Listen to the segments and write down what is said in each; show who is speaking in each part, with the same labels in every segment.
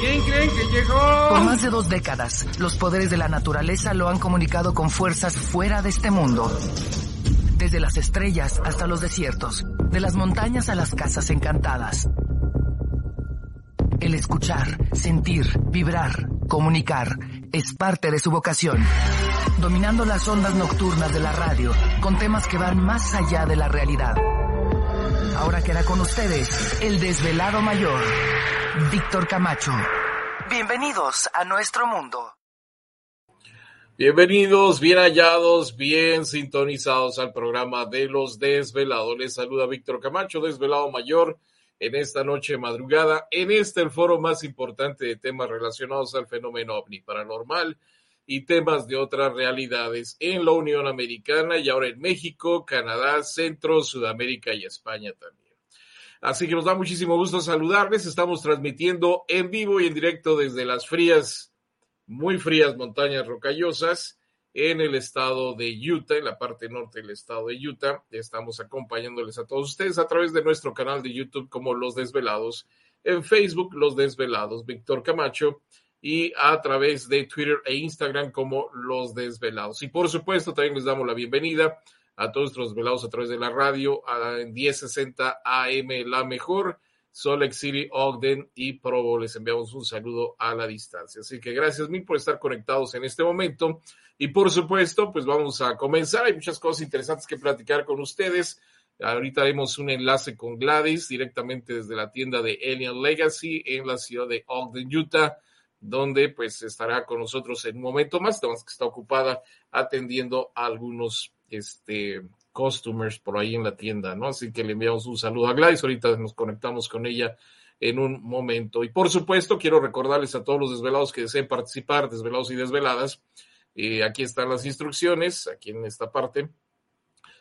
Speaker 1: ¿Quién creen que llegó?
Speaker 2: Por más de dos décadas, los poderes de la naturaleza lo han comunicado con fuerzas fuera de este mundo. Desde las estrellas hasta los desiertos, de las montañas a las casas encantadas. El escuchar, sentir, vibrar, comunicar, es parte de su vocación. Dominando las ondas nocturnas de la radio, con temas que van más allá de la realidad. Ahora queda con ustedes el desvelado mayor, Víctor Camacho. Bienvenidos a nuestro mundo.
Speaker 1: Bienvenidos, bien hallados, bien sintonizados al programa de los desvelados. Les saluda Víctor Camacho, desvelado mayor, en esta noche madrugada, en este el foro más importante de temas relacionados al fenómeno ovni paranormal y temas de otras realidades en la Unión Americana y ahora en México, Canadá, Centro, Sudamérica y España también. Así que nos da muchísimo gusto saludarles. Estamos transmitiendo en vivo y en directo desde las frías, muy frías montañas rocallosas en el estado de Utah, en la parte norte del estado de Utah. Estamos acompañándoles a todos ustedes a través de nuestro canal de YouTube como Los Desvelados, en Facebook Los Desvelados, Víctor Camacho, y a través de Twitter e Instagram como Los Desvelados. Y por supuesto, también les damos la bienvenida a todos nuestros desvelados a través de la radio en 1060 AM La Mejor, Salt City, Ogden y Provo. Les enviamos un saludo a la distancia. Así que gracias mil por estar conectados en este momento. Y por supuesto, pues vamos a comenzar. Hay muchas cosas interesantes que platicar con ustedes. Ahorita haremos un enlace con Gladys directamente desde la tienda de Alien Legacy en la ciudad de Ogden, Utah donde pues estará con nosotros en un momento más, que está ocupada atendiendo a algunos este, customers por ahí en la tienda, ¿no? Así que le enviamos un saludo a Gladys, ahorita nos conectamos con ella en un momento. Y por supuesto, quiero recordarles a todos los desvelados que deseen participar, desvelados y desveladas, eh, aquí están las instrucciones, aquí en esta parte.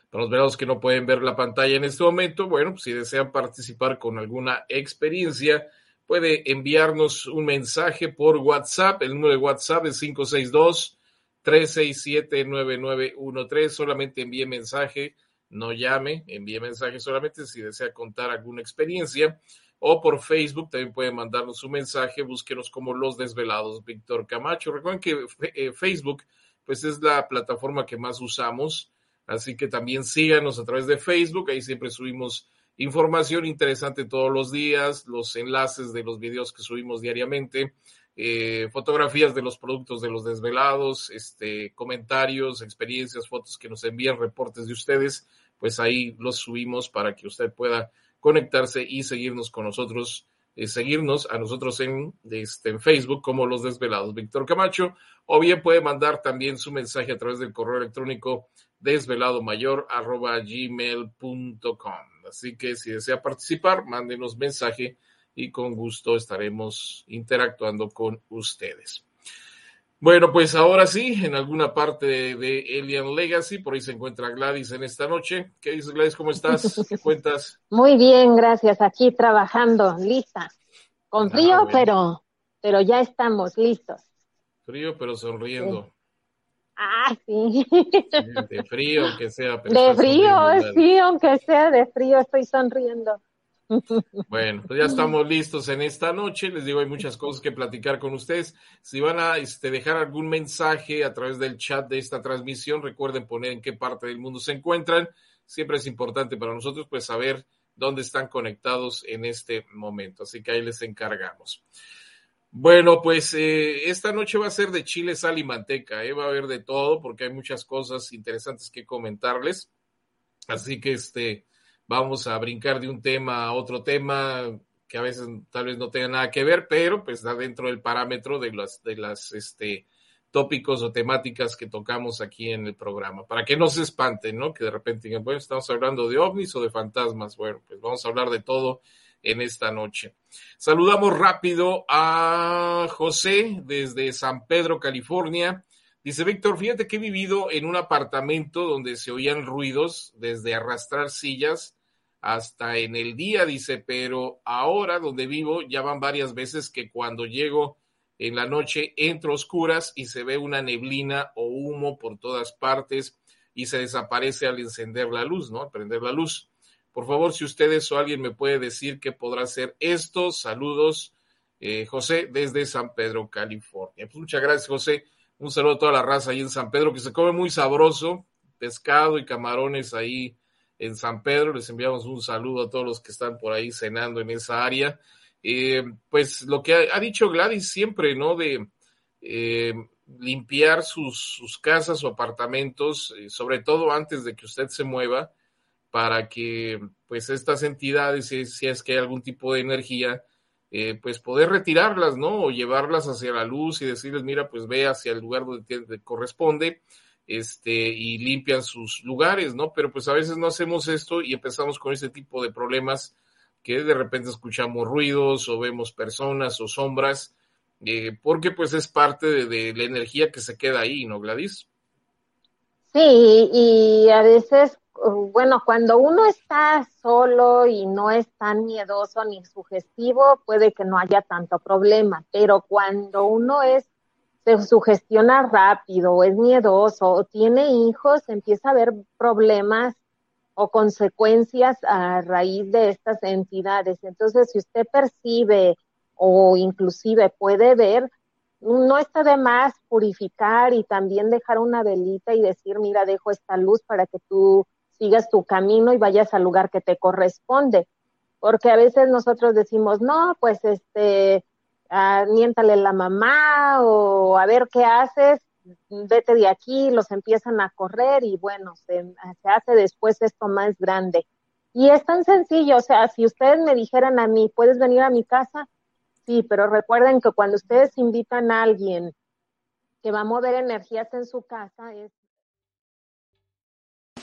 Speaker 1: Para los desvelados que no pueden ver la pantalla en este momento, bueno, pues si desean participar con alguna experiencia, puede enviarnos un mensaje por WhatsApp. El número de WhatsApp es 562 367-9913. Solamente envíe mensaje, no llame, envíe mensaje solamente si desea contar alguna experiencia. O por Facebook también puede mandarnos un mensaje, búsquenos como Los Desvelados, Víctor Camacho. Recuerden que eh, Facebook pues es la plataforma que más usamos, así que también síganos a través de Facebook, ahí siempre subimos información interesante todos los días, los enlaces de los videos que subimos diariamente eh, fotografías de los productos de los desvelados, este, comentarios, experiencias, fotos que nos envían, reportes de ustedes, pues ahí los subimos para que usted pueda conectarse y seguirnos con nosotros, eh, seguirnos a nosotros en, este, en Facebook como los desvelados Víctor Camacho, o bien puede mandar también su mensaje a través del correo electrónico desveladomayor arroba gmail.com. Así que si desea participar, mándenos mensaje y con gusto estaremos interactuando con ustedes. Bueno, pues ahora sí, en alguna parte de, Alien Legacy, por ahí se encuentra Gladys en esta noche. ¿Qué dices, Gladys? ¿Cómo estás? ¿Qué cuentas?
Speaker 3: Muy bien, gracias. Aquí trabajando, lista. Con ah, frío, pero, pero ya estamos listos.
Speaker 1: Frío, pero sonriendo.
Speaker 3: Ah, sí.
Speaker 1: De frío, aunque sea.
Speaker 3: de frío, sí, aunque sea de frío, estoy sonriendo.
Speaker 1: Bueno, pues ya estamos listos en esta noche. Les digo, hay muchas cosas que platicar con ustedes. Si van a este, dejar algún mensaje a través del chat de esta transmisión, recuerden poner en qué parte del mundo se encuentran. Siempre es importante para nosotros pues saber dónde están conectados en este momento. Así que ahí les encargamos. Bueno, pues eh, esta noche va a ser de chile, sal y manteca. ¿eh? Va a haber de todo porque hay muchas cosas interesantes que comentarles. Así que este vamos a brincar de un tema a otro tema que a veces tal vez no tenga nada que ver, pero pues está dentro del parámetro de las, de las este, tópicos o temáticas que tocamos aquí en el programa, para que no se espanten, ¿no? Que de repente digan, bueno, estamos hablando de ovnis o de fantasmas. Bueno, pues vamos a hablar de todo en esta noche. Saludamos rápido a José desde San Pedro, California. Dice Víctor, fíjate que he vivido en un apartamento donde se oían ruidos desde arrastrar sillas hasta en el día, dice, pero ahora donde vivo ya van varias veces que cuando llego en la noche entro oscuras y se ve una neblina o humo por todas partes y se desaparece al encender la luz, ¿no? Al prender la luz. Por favor, si ustedes o alguien me puede decir qué podrá ser esto, saludos, eh, José, desde San Pedro, California. Pues muchas gracias, José. Un saludo a toda la raza ahí en San Pedro, que se come muy sabroso, pescado y camarones ahí en San Pedro. Les enviamos un saludo a todos los que están por ahí cenando en esa área. Eh, pues lo que ha, dicho Gladys siempre, ¿no? De eh, limpiar sus, casas o apartamentos, eh, sobre todo antes de que usted se mueva, para que pues estas entidades, si, es que hay algún tipo de energía, pues poder retirarlas, ¿no? O llevarlas hacia la luz y decirles, mira, pues ve hacia el lugar donde te corresponde, este, y limpian sus lugares, ¿no? Pero pues a veces no hacemos esto y empezamos con ese tipo de problemas que de repente escuchamos ruidos o vemos personas o sombras, eh, porque pues es parte de, la energía que se queda ahí, ¿no, Gladys?
Speaker 3: Sí, y a veces, bueno, cuando uno está solo y no es tan miedoso ni sugestivo, puede que no haya tanto problema, pero cuando uno es se sugestiona rápido o es miedoso o tiene hijos, empieza a haber problemas o consecuencias a raíz de estas entidades. Entonces, si usted percibe o inclusive puede ver, no está de más purificar y también dejar una velita y decir, mira, dejo esta luz para que tú sigas tu camino y vayas al lugar que te corresponde. Porque a veces nosotros decimos, no, pues este, ah, miéntale la mamá o a ver qué haces vete de aquí, los empiezan a correr y bueno, se, hace después esto más grande. Y es tan sencillo, o sea, si ustedes me dijeran a mí, ¿puedes venir a mi casa? Sí, pero recuerden que cuando ustedes invitan a alguien que va a mover energías en su casa, es...